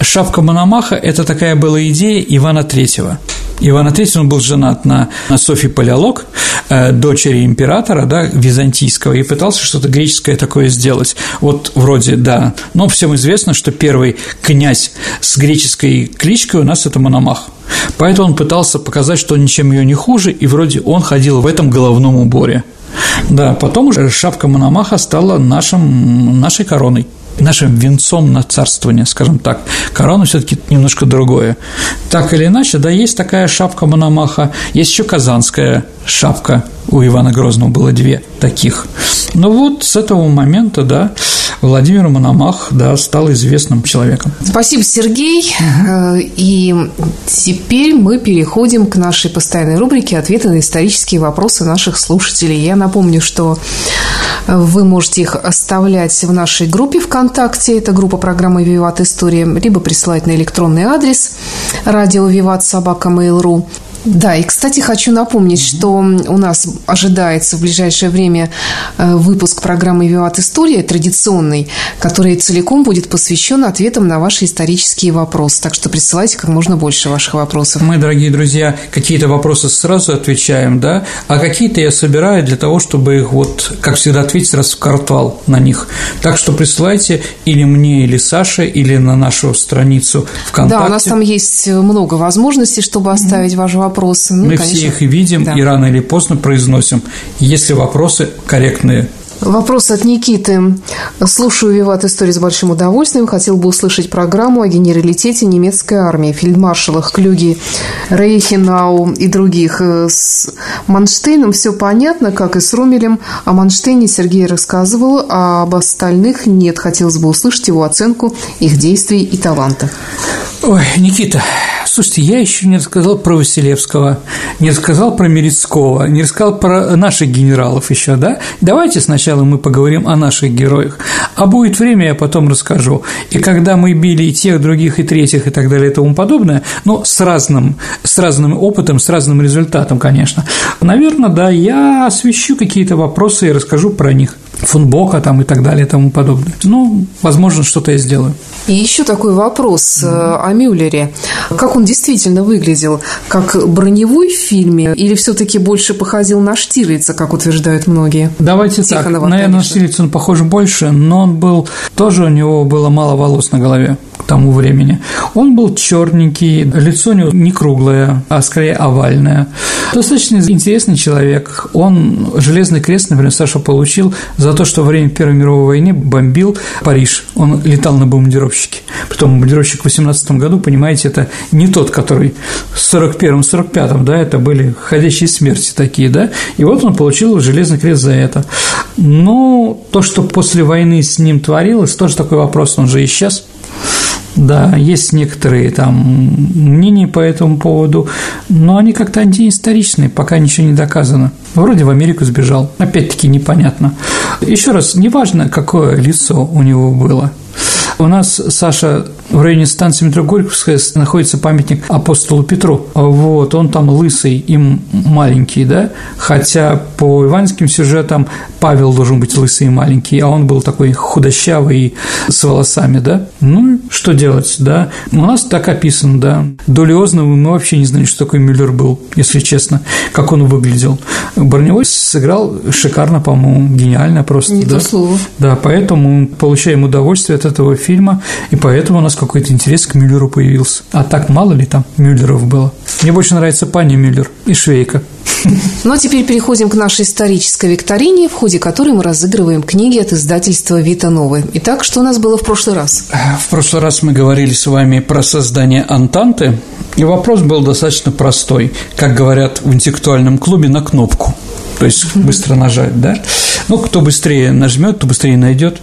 Шапка Мономаха – это такая была идея Ивана Третьего. Иван III, он был женат на, на Софии Палеолог, э, дочери императора, да, византийского, и пытался что-то греческое такое сделать. Вот вроде, да. Но всем известно, что первый князь с греческой кличкой у нас – это Мономах. Поэтому он пытался показать, что он ничем ее не хуже, и вроде он ходил в этом головном уборе. Да, потом уже шапка Мономаха стала нашим, нашей короной нашим венцом на царствование, скажем так. Корона все таки немножко другое. Так или иначе, да, есть такая шапка Мономаха, есть еще казанская шапка, у Ивана Грозного было две таких. Ну вот с этого момента, да, Владимир Мономах, да, стал известным человеком. Спасибо, Сергей. Угу. И теперь мы переходим к нашей постоянной рубрике «Ответы на исторические вопросы наших слушателей». Я напомню, что вы можете их оставлять в нашей группе ВКонтакте, это группа программы «Виват История», либо присылать на электронный адрес радио «Виват собака Mail.ru». Да, и, кстати, хочу напомнить, что у нас ожидается в ближайшее время э, выпуск программы «Виват История» традиционный, который целиком будет посвящен ответам на ваши исторические вопросы. Так что присылайте как можно больше ваших вопросов. Мы, дорогие друзья, какие-то вопросы сразу отвечаем, да, а какие-то я собираю для того, чтобы их вот, как всегда, ответить раз в квартал на них. Так что присылайте или мне, или Саше, или на нашу страницу ВКонтакте. Да, у нас там есть много возможностей, чтобы оставить mm-hmm. ваш вопрос вопросы. Ну, Мы конечно, все их видим да. и рано или поздно произносим, если вопросы корректные. Вопрос от Никиты. Слушаю «Виват истории» с большим удовольствием. Хотел бы услышать программу о генералитете немецкой армии, фельдмаршалах Клюги, Рейхенау и других. С Манштейном все понятно, как и с Румелем. О Манштейне Сергей рассказывал, а об остальных нет. Хотелось бы услышать его оценку их действий и таланта. Ой, Никита, слушайте, я еще не рассказал про Василевского, не рассказал про Мерецкого, не рассказал про наших генералов еще, да? Давайте сначала мы поговорим о наших героях, а будет время, я потом расскажу. И когда мы били и тех, других, и третьих, и так далее, и тому подобное, но с разным, с разным опытом, с разным результатом, конечно, наверное, да, я освещу какие-то вопросы и расскажу про них фунбока там и так далее и тому подобное. Ну, возможно, что-то я сделаю. И еще такой вопрос mm-hmm. о Мюллере. Как он действительно выглядел? Как броневой в фильме или все-таки больше походил на Штирлица, как утверждают многие? Давайте Тихонова, так. Наверное, на Штирлица он похож больше, но он был... Тоже у него было мало волос на голове к тому времени. Он был черненький, лицо у него не круглое, а скорее овальное. Достаточно интересный человек. Он Железный крест, например, Саша получил за то, что во время Первой мировой войны бомбил Париж. Он летал на бомбардировщике. Потом бомбардировщик в 18 году, понимаете, это не тот, который в 41-45, да, это были ходячие смерти такие, да, и вот он получил Железный крест за это. Но то, что после войны с ним творилось, тоже такой вопрос, он же и сейчас да, есть некоторые там мнения по этому поводу, но они как-то антиисторичные, пока ничего не доказано. Вроде в Америку сбежал, опять-таки непонятно. Еще раз, неважно, какое лицо у него было. У нас Саша в районе станции метро Горьковская находится памятник апостолу Петру. Вот, он там лысый и маленький, да, хотя по иванским сюжетам Павел должен быть лысый и маленький, а он был такой худощавый и с волосами, да. Ну, что делать, да. У нас так описано, да. До мы вообще не знали, что такой Мюллер был, если честно, как он выглядел. Броневой сыграл шикарно, по-моему, гениально просто. Не да? то слово. Да, поэтому получаем удовольствие от этого фильма, и поэтому у нас какой-то интерес к Мюллеру появился. А так мало ли там Мюллеров было. Мне больше нравится Пани Мюллер и Швейка. Ну а теперь переходим к нашей исторической викторине, в ходе которой мы разыгрываем книги от издательства «Вита Новые». Итак, что у нас было в прошлый раз? В прошлый раз мы говорили с вами про создание Антанты, и вопрос был достаточно простой, как говорят в интеллектуальном клубе, на кнопку – то есть быстро нажать, да? Ну, кто быстрее нажмет, то быстрее найдет.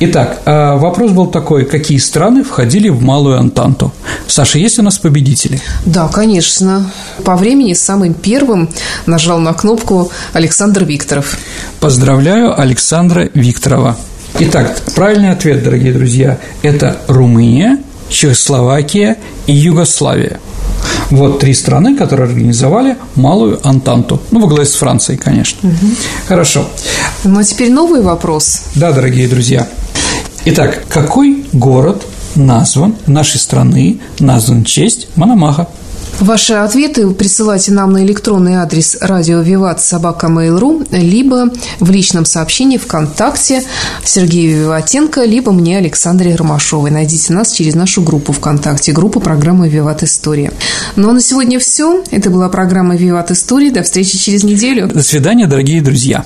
Итак, а вопрос был такой, какие страны входили в Малую Антанту? Саша, есть у нас победители? Да, конечно. По времени самым первым нажал на кнопку Александр Викторов. Поздравляю Александра Викторова. Итак, правильный ответ, дорогие друзья, это Румыния, Чехословакия и Югославия. Вот три страны, которые организовали Малую Антанту. Ну, во главе с Францией, конечно. Угу. Хорошо. Ну, а теперь новый вопрос. Да, дорогие друзья. Итак, какой город назван нашей страны, назван в честь Мономаха? Ваши ответы присылайте нам на электронный адрес радио Виват собака Mail.ru либо в личном сообщении ВКонтакте Сергею Виватенко, либо мне Александре Ромашовой. Найдите нас через нашу группу ВКонтакте, группу программы Виват История. Ну а на сегодня все. Это была программа Виват История. До встречи через неделю. До свидания, дорогие друзья.